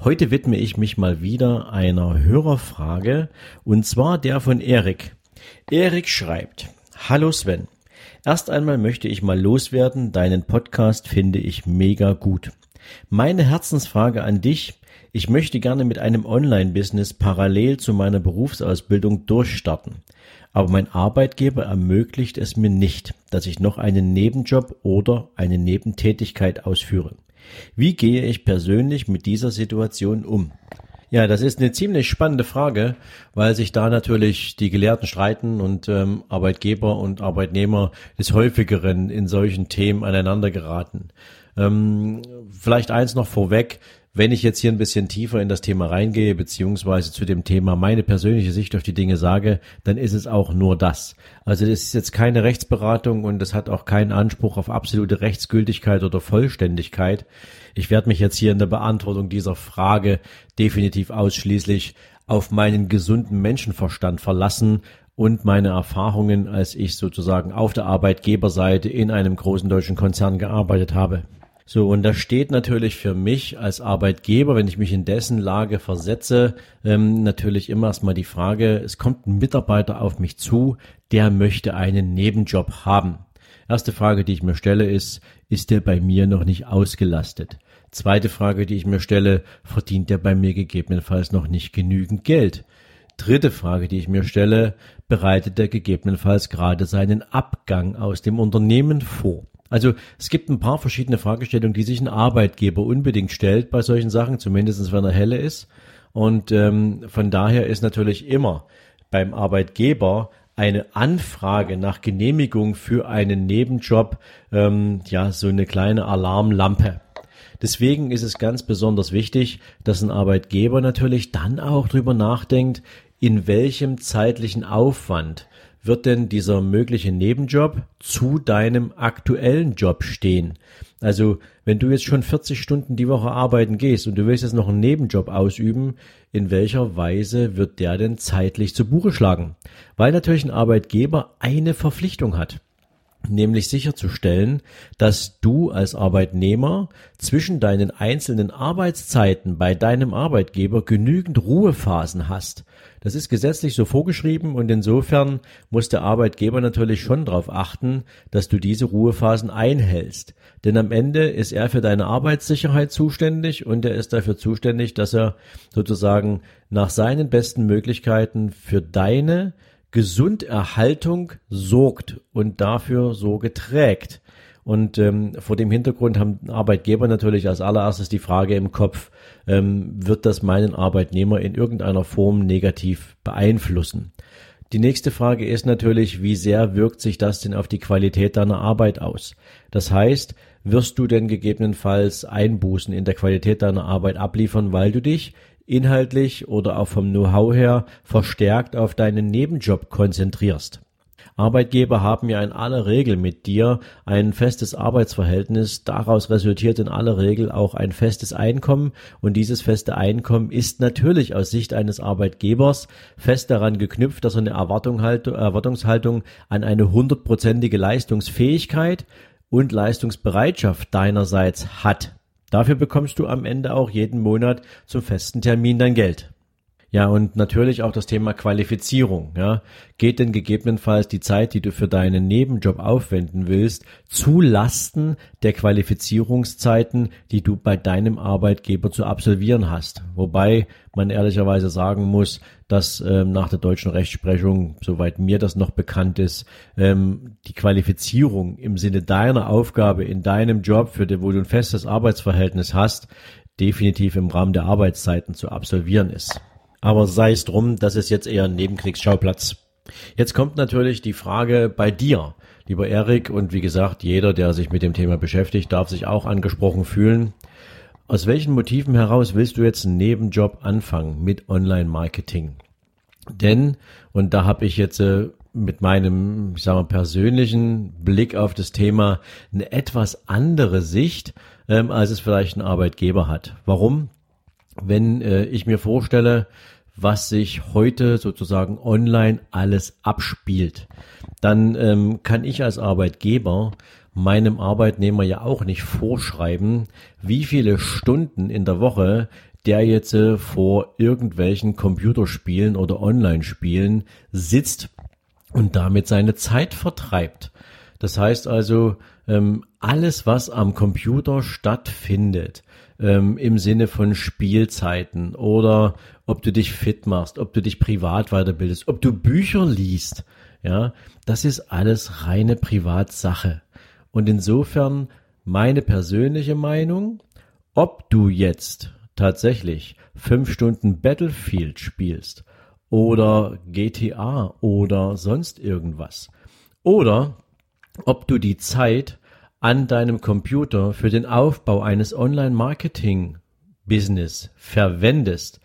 Heute widme ich mich mal wieder einer Hörerfrage und zwar der von Erik. Erik schreibt, Hallo Sven. Erst einmal möchte ich mal loswerden, deinen Podcast finde ich mega gut. Meine Herzensfrage an dich, ich möchte gerne mit einem Online-Business parallel zu meiner Berufsausbildung durchstarten. Aber mein Arbeitgeber ermöglicht es mir nicht, dass ich noch einen Nebenjob oder eine Nebentätigkeit ausführe. Wie gehe ich persönlich mit dieser Situation um? Ja, das ist eine ziemlich spannende Frage, weil sich da natürlich die Gelehrten streiten und ähm, Arbeitgeber und Arbeitnehmer des häufigeren in solchen Themen aneinander geraten. Ähm, vielleicht eins noch vorweg, wenn ich jetzt hier ein bisschen tiefer in das Thema reingehe, beziehungsweise zu dem Thema meine persönliche Sicht auf die Dinge sage, dann ist es auch nur das. Also das ist jetzt keine Rechtsberatung und es hat auch keinen Anspruch auf absolute Rechtsgültigkeit oder Vollständigkeit. Ich werde mich jetzt hier in der Beantwortung dieser Frage definitiv ausschließlich auf meinen gesunden Menschenverstand verlassen und meine Erfahrungen, als ich sozusagen auf der Arbeitgeberseite in einem großen deutschen Konzern gearbeitet habe. So, und da steht natürlich für mich als Arbeitgeber, wenn ich mich in dessen Lage versetze, ähm, natürlich immer erstmal die Frage, es kommt ein Mitarbeiter auf mich zu, der möchte einen Nebenjob haben. Erste Frage, die ich mir stelle, ist, ist der bei mir noch nicht ausgelastet? Zweite Frage, die ich mir stelle, verdient der bei mir gegebenenfalls noch nicht genügend Geld? Dritte Frage, die ich mir stelle, bereitet er gegebenenfalls gerade seinen Abgang aus dem Unternehmen vor? Also es gibt ein paar verschiedene Fragestellungen, die sich ein Arbeitgeber unbedingt stellt bei solchen Sachen, zumindest wenn er helle ist. Und ähm, von daher ist natürlich immer beim Arbeitgeber eine Anfrage nach Genehmigung für einen Nebenjob ähm, ja so eine kleine Alarmlampe. Deswegen ist es ganz besonders wichtig, dass ein Arbeitgeber natürlich dann auch drüber nachdenkt, in welchem zeitlichen Aufwand wird denn dieser mögliche Nebenjob zu deinem aktuellen Job stehen? Also, wenn du jetzt schon 40 Stunden die Woche arbeiten gehst und du willst jetzt noch einen Nebenjob ausüben, in welcher Weise wird der denn zeitlich zu Buche schlagen? Weil natürlich ein Arbeitgeber eine Verpflichtung hat nämlich sicherzustellen, dass du als Arbeitnehmer zwischen deinen einzelnen Arbeitszeiten bei deinem Arbeitgeber genügend Ruhephasen hast. Das ist gesetzlich so vorgeschrieben und insofern muss der Arbeitgeber natürlich schon darauf achten, dass du diese Ruhephasen einhältst. Denn am Ende ist er für deine Arbeitssicherheit zuständig und er ist dafür zuständig, dass er sozusagen nach seinen besten Möglichkeiten für deine Gesunderhaltung sorgt und dafür Sorge trägt. Und ähm, vor dem Hintergrund haben Arbeitgeber natürlich als allererstes die Frage im Kopf, ähm, wird das meinen Arbeitnehmer in irgendeiner Form negativ beeinflussen? Die nächste Frage ist natürlich, wie sehr wirkt sich das denn auf die Qualität deiner Arbeit aus? Das heißt, wirst du denn gegebenenfalls Einbußen in der Qualität deiner Arbeit abliefern, weil du dich inhaltlich oder auch vom Know-how her verstärkt auf deinen Nebenjob konzentrierst. Arbeitgeber haben ja in aller Regel mit dir ein festes Arbeitsverhältnis. Daraus resultiert in aller Regel auch ein festes Einkommen. Und dieses feste Einkommen ist natürlich aus Sicht eines Arbeitgebers fest daran geknüpft, dass er eine halt, Erwartungshaltung an eine hundertprozentige Leistungsfähigkeit und Leistungsbereitschaft deinerseits hat. Dafür bekommst du am Ende auch jeden Monat zum festen Termin dein Geld. Ja, und natürlich auch das Thema Qualifizierung. Ja. Geht denn gegebenenfalls die Zeit, die du für deinen Nebenjob aufwenden willst, zu Lasten der Qualifizierungszeiten, die du bei deinem Arbeitgeber zu absolvieren hast? Wobei man ehrlicherweise sagen muss, dass ähm, nach der deutschen Rechtsprechung, soweit mir das noch bekannt ist, ähm, die Qualifizierung im Sinne deiner Aufgabe in deinem Job, für den, wo du ein festes Arbeitsverhältnis hast, definitiv im Rahmen der Arbeitszeiten zu absolvieren ist. Aber sei es drum, das ist jetzt eher ein Nebenkriegsschauplatz. Jetzt kommt natürlich die Frage bei dir, lieber Erik, und wie gesagt, jeder, der sich mit dem Thema beschäftigt, darf sich auch angesprochen fühlen. Aus welchen Motiven heraus willst du jetzt einen Nebenjob anfangen mit Online-Marketing? Denn, und da habe ich jetzt äh, mit meinem, ich sag mal, persönlichen Blick auf das Thema eine etwas andere Sicht, ähm, als es vielleicht ein Arbeitgeber hat. Warum? Wenn äh, ich mir vorstelle, was sich heute sozusagen online alles abspielt, dann ähm, kann ich als Arbeitgeber meinem Arbeitnehmer ja auch nicht vorschreiben, wie viele Stunden in der Woche der jetzt äh, vor irgendwelchen Computerspielen oder Online-Spielen sitzt und damit seine Zeit vertreibt. Das heißt also, ähm, alles, was am Computer stattfindet, ähm, im Sinne von Spielzeiten oder ob du dich fit machst, ob du dich privat weiterbildest, ob du Bücher liest, ja, das ist alles reine Privatsache. Und insofern meine persönliche Meinung, ob du jetzt tatsächlich fünf Stunden Battlefield spielst oder GTA oder sonst irgendwas oder ob du die Zeit an deinem Computer für den Aufbau eines Online-Marketing-Business verwendest.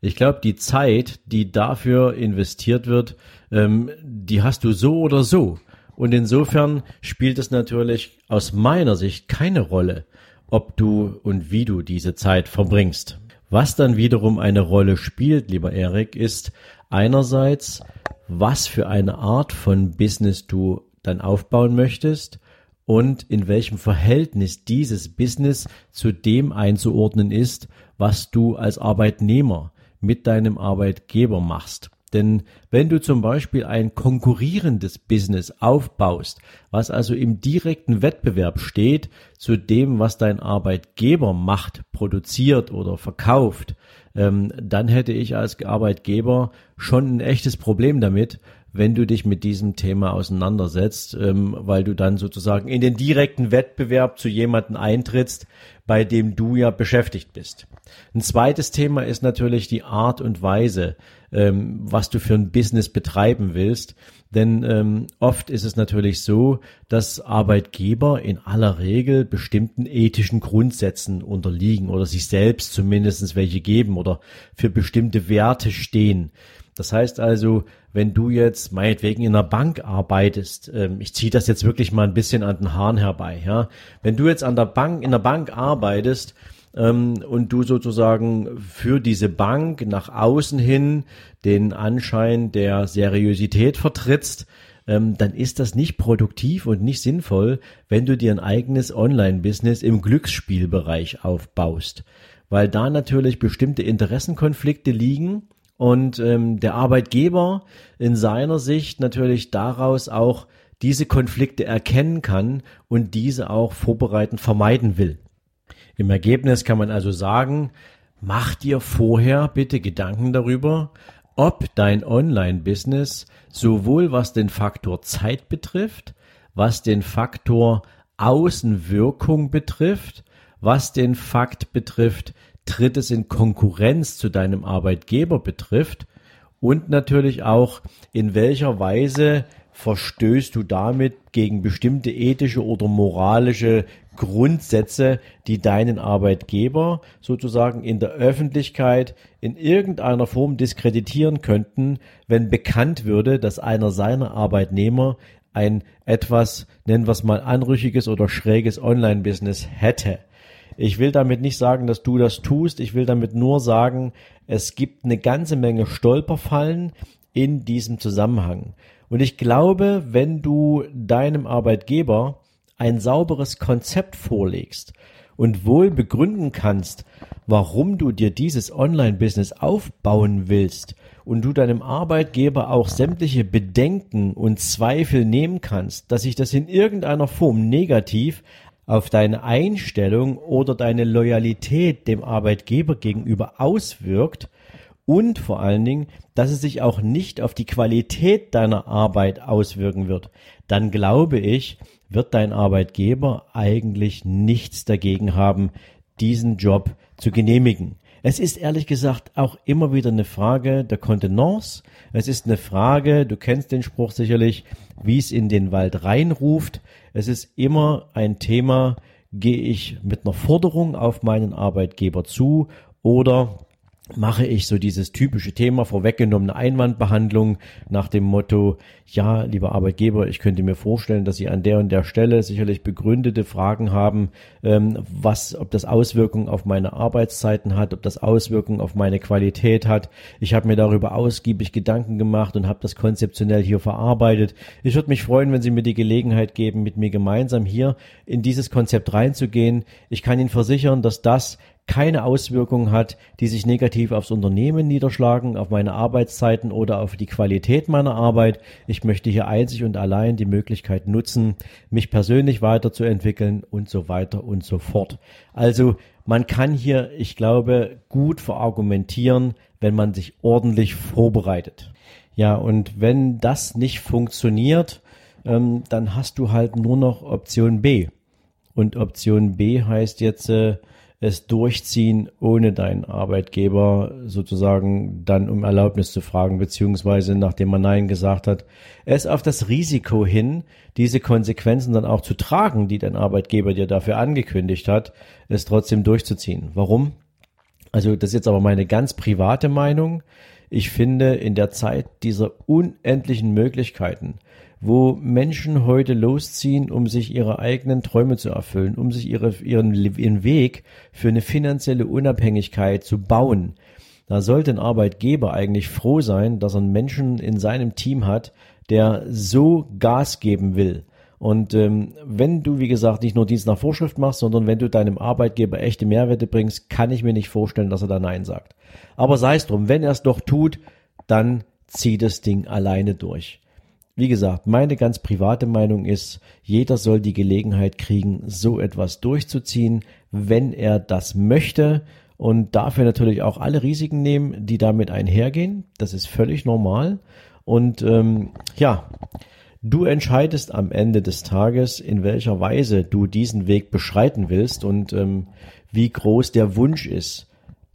Ich glaube, die Zeit, die dafür investiert wird, ähm, die hast du so oder so. Und insofern spielt es natürlich aus meiner Sicht keine Rolle, ob du und wie du diese Zeit verbringst. Was dann wiederum eine Rolle spielt, lieber Erik, ist einerseits, was für eine Art von Business du dann aufbauen möchtest und in welchem Verhältnis dieses Business zu dem einzuordnen ist, was du als Arbeitnehmer mit deinem Arbeitgeber machst. Denn wenn du zum Beispiel ein konkurrierendes Business aufbaust, was also im direkten Wettbewerb steht zu dem, was dein Arbeitgeber macht, produziert oder verkauft, ähm, dann hätte ich als Arbeitgeber schon ein echtes Problem damit, wenn du dich mit diesem Thema auseinandersetzt, ähm, weil du dann sozusagen in den direkten Wettbewerb zu jemanden eintrittst, bei dem du ja beschäftigt bist. Ein zweites Thema ist natürlich die Art und Weise, ähm, was du für ein Business betreiben willst. Denn ähm, oft ist es natürlich so, dass Arbeitgeber in aller Regel bestimmten ethischen Grundsätzen unterliegen oder sich selbst zumindest welche geben oder für bestimmte Werte stehen. Das heißt also, wenn du jetzt meinetwegen in einer Bank arbeitest, ähm, ich ziehe das jetzt wirklich mal ein bisschen an den Haaren herbei, ja, wenn du jetzt an der Bank in der Bank arbeitest ähm, und du sozusagen für diese Bank nach außen hin den Anschein der Seriosität vertrittst, ähm, dann ist das nicht produktiv und nicht sinnvoll, wenn du dir ein eigenes Online-Business im Glücksspielbereich aufbaust, weil da natürlich bestimmte Interessenkonflikte liegen und ähm, der Arbeitgeber in seiner Sicht natürlich daraus auch diese Konflikte erkennen kann und diese auch vorbereitend vermeiden will. Im Ergebnis kann man also sagen, mach dir vorher bitte Gedanken darüber, ob dein Online-Business sowohl was den Faktor Zeit betrifft, was den Faktor Außenwirkung betrifft, was den Fakt betrifft, tritt es in Konkurrenz zu deinem Arbeitgeber betrifft und natürlich auch in welcher Weise verstößt du damit gegen bestimmte ethische oder moralische Grundsätze, die deinen Arbeitgeber sozusagen in der Öffentlichkeit in irgendeiner Form diskreditieren könnten, wenn bekannt würde, dass einer seiner Arbeitnehmer ein etwas, nennen wir es mal, anrüchiges oder schräges Online-Business hätte. Ich will damit nicht sagen, dass du das tust. Ich will damit nur sagen, es gibt eine ganze Menge Stolperfallen in diesem Zusammenhang. Und ich glaube, wenn du deinem Arbeitgeber ein sauberes Konzept vorlegst und wohl begründen kannst, warum du dir dieses Online-Business aufbauen willst und du deinem Arbeitgeber auch sämtliche Bedenken und Zweifel nehmen kannst, dass sich das in irgendeiner Form negativ auf deine Einstellung oder deine Loyalität dem Arbeitgeber gegenüber auswirkt und vor allen Dingen, dass es sich auch nicht auf die Qualität deiner Arbeit auswirken wird, dann glaube ich, wird dein Arbeitgeber eigentlich nichts dagegen haben, diesen Job zu genehmigen. Es ist ehrlich gesagt auch immer wieder eine Frage der Kontenance. Es ist eine Frage, du kennst den Spruch sicherlich, wie es in den Wald reinruft. Es ist immer ein Thema, Gehe ich mit einer Forderung auf meinen Arbeitgeber zu oder mache ich so dieses typische Thema vorweggenommene Einwandbehandlung nach dem Motto, ja, lieber Arbeitgeber, ich könnte mir vorstellen, dass Sie an der und der Stelle sicherlich begründete Fragen haben, ähm, was, ob das Auswirkungen auf meine Arbeitszeiten hat, ob das Auswirkungen auf meine Qualität hat. Ich habe mir darüber ausgiebig Gedanken gemacht und habe das konzeptionell hier verarbeitet. Ich würde mich freuen, wenn Sie mir die Gelegenheit geben, mit mir gemeinsam hier in dieses Konzept reinzugehen. Ich kann Ihnen versichern, dass das keine Auswirkungen hat, die sich negativ aufs Unternehmen niederschlagen, auf meine Arbeitszeiten oder auf die Qualität meiner Arbeit. Ich möchte hier einzig und allein die Möglichkeit nutzen, mich persönlich weiterzuentwickeln und so weiter und so fort. Also man kann hier, ich glaube, gut verargumentieren, wenn man sich ordentlich vorbereitet. Ja, und wenn das nicht funktioniert, ähm, dann hast du halt nur noch Option B. Und Option B heißt jetzt, äh, es durchziehen, ohne deinen Arbeitgeber sozusagen dann um Erlaubnis zu fragen, beziehungsweise nachdem man Nein gesagt hat, es auf das Risiko hin, diese Konsequenzen dann auch zu tragen, die dein Arbeitgeber dir dafür angekündigt hat, es trotzdem durchzuziehen. Warum? Also das ist jetzt aber meine ganz private Meinung. Ich finde, in der Zeit dieser unendlichen Möglichkeiten, wo Menschen heute losziehen, um sich ihre eigenen Träume zu erfüllen, um sich ihre, ihren, ihren Weg für eine finanzielle Unabhängigkeit zu bauen. Da sollte ein Arbeitgeber eigentlich froh sein, dass er einen Menschen in seinem Team hat, der so Gas geben will. Und ähm, wenn du, wie gesagt, nicht nur Dienst nach Vorschrift machst, sondern wenn du deinem Arbeitgeber echte Mehrwerte bringst, kann ich mir nicht vorstellen, dass er da Nein sagt. Aber sei es drum, wenn er es doch tut, dann zieh das Ding alleine durch. Wie gesagt, meine ganz private Meinung ist, jeder soll die Gelegenheit kriegen, so etwas durchzuziehen, wenn er das möchte und dafür natürlich auch alle Risiken nehmen, die damit einhergehen. Das ist völlig normal. Und ähm, ja, du entscheidest am Ende des Tages, in welcher Weise du diesen Weg beschreiten willst und ähm, wie groß der Wunsch ist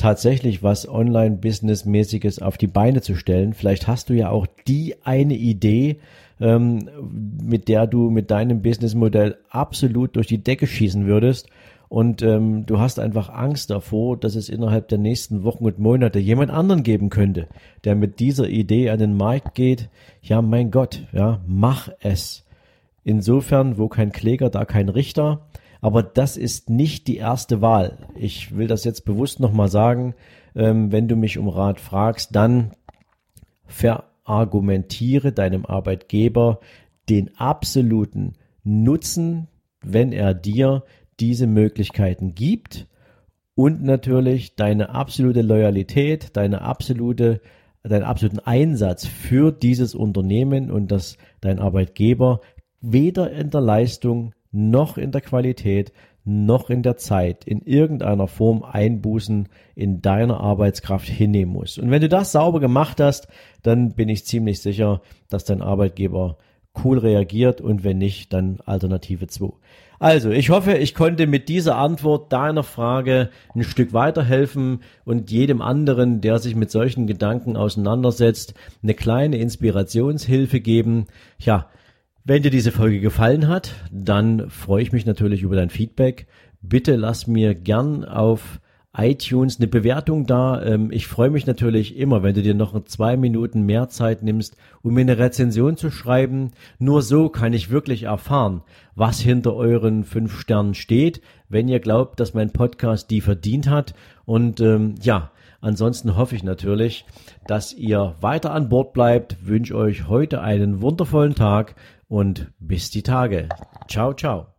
tatsächlich was Online-Business-mäßiges auf die Beine zu stellen. Vielleicht hast du ja auch die eine Idee, ähm, mit der du mit deinem Businessmodell absolut durch die Decke schießen würdest. Und ähm, du hast einfach Angst davor, dass es innerhalb der nächsten Wochen und Monate jemand anderen geben könnte, der mit dieser Idee an den Markt geht. Ja, mein Gott, ja, mach es. Insofern, wo kein Kläger, da kein Richter. Aber das ist nicht die erste Wahl. Ich will das jetzt bewusst nochmal sagen. Ähm, wenn du mich um Rat fragst, dann verargumentiere deinem Arbeitgeber den absoluten Nutzen, wenn er dir diese Möglichkeiten gibt und natürlich deine absolute Loyalität, deine absolute deinen absoluten Einsatz für dieses Unternehmen und dass dein Arbeitgeber weder in der Leistung noch in der Qualität, noch in der Zeit in irgendeiner Form Einbußen in deiner Arbeitskraft hinnehmen muss. Und wenn du das sauber gemacht hast, dann bin ich ziemlich sicher, dass dein Arbeitgeber cool reagiert und wenn nicht, dann Alternative 2. Also, ich hoffe, ich konnte mit dieser Antwort deiner Frage ein Stück weiterhelfen und jedem anderen, der sich mit solchen Gedanken auseinandersetzt, eine kleine Inspirationshilfe geben. Ja, wenn dir diese Folge gefallen hat, dann freue ich mich natürlich über dein Feedback. Bitte lass mir gern auf iTunes eine Bewertung da. Ähm, ich freue mich natürlich immer, wenn du dir noch zwei Minuten mehr Zeit nimmst, um mir eine Rezension zu schreiben. Nur so kann ich wirklich erfahren, was hinter euren fünf Sternen steht, wenn ihr glaubt, dass mein Podcast die verdient hat. Und ähm, ja, ansonsten hoffe ich natürlich, dass ihr weiter an Bord bleibt. Wünsche euch heute einen wundervollen Tag und bis die Tage. Ciao, ciao.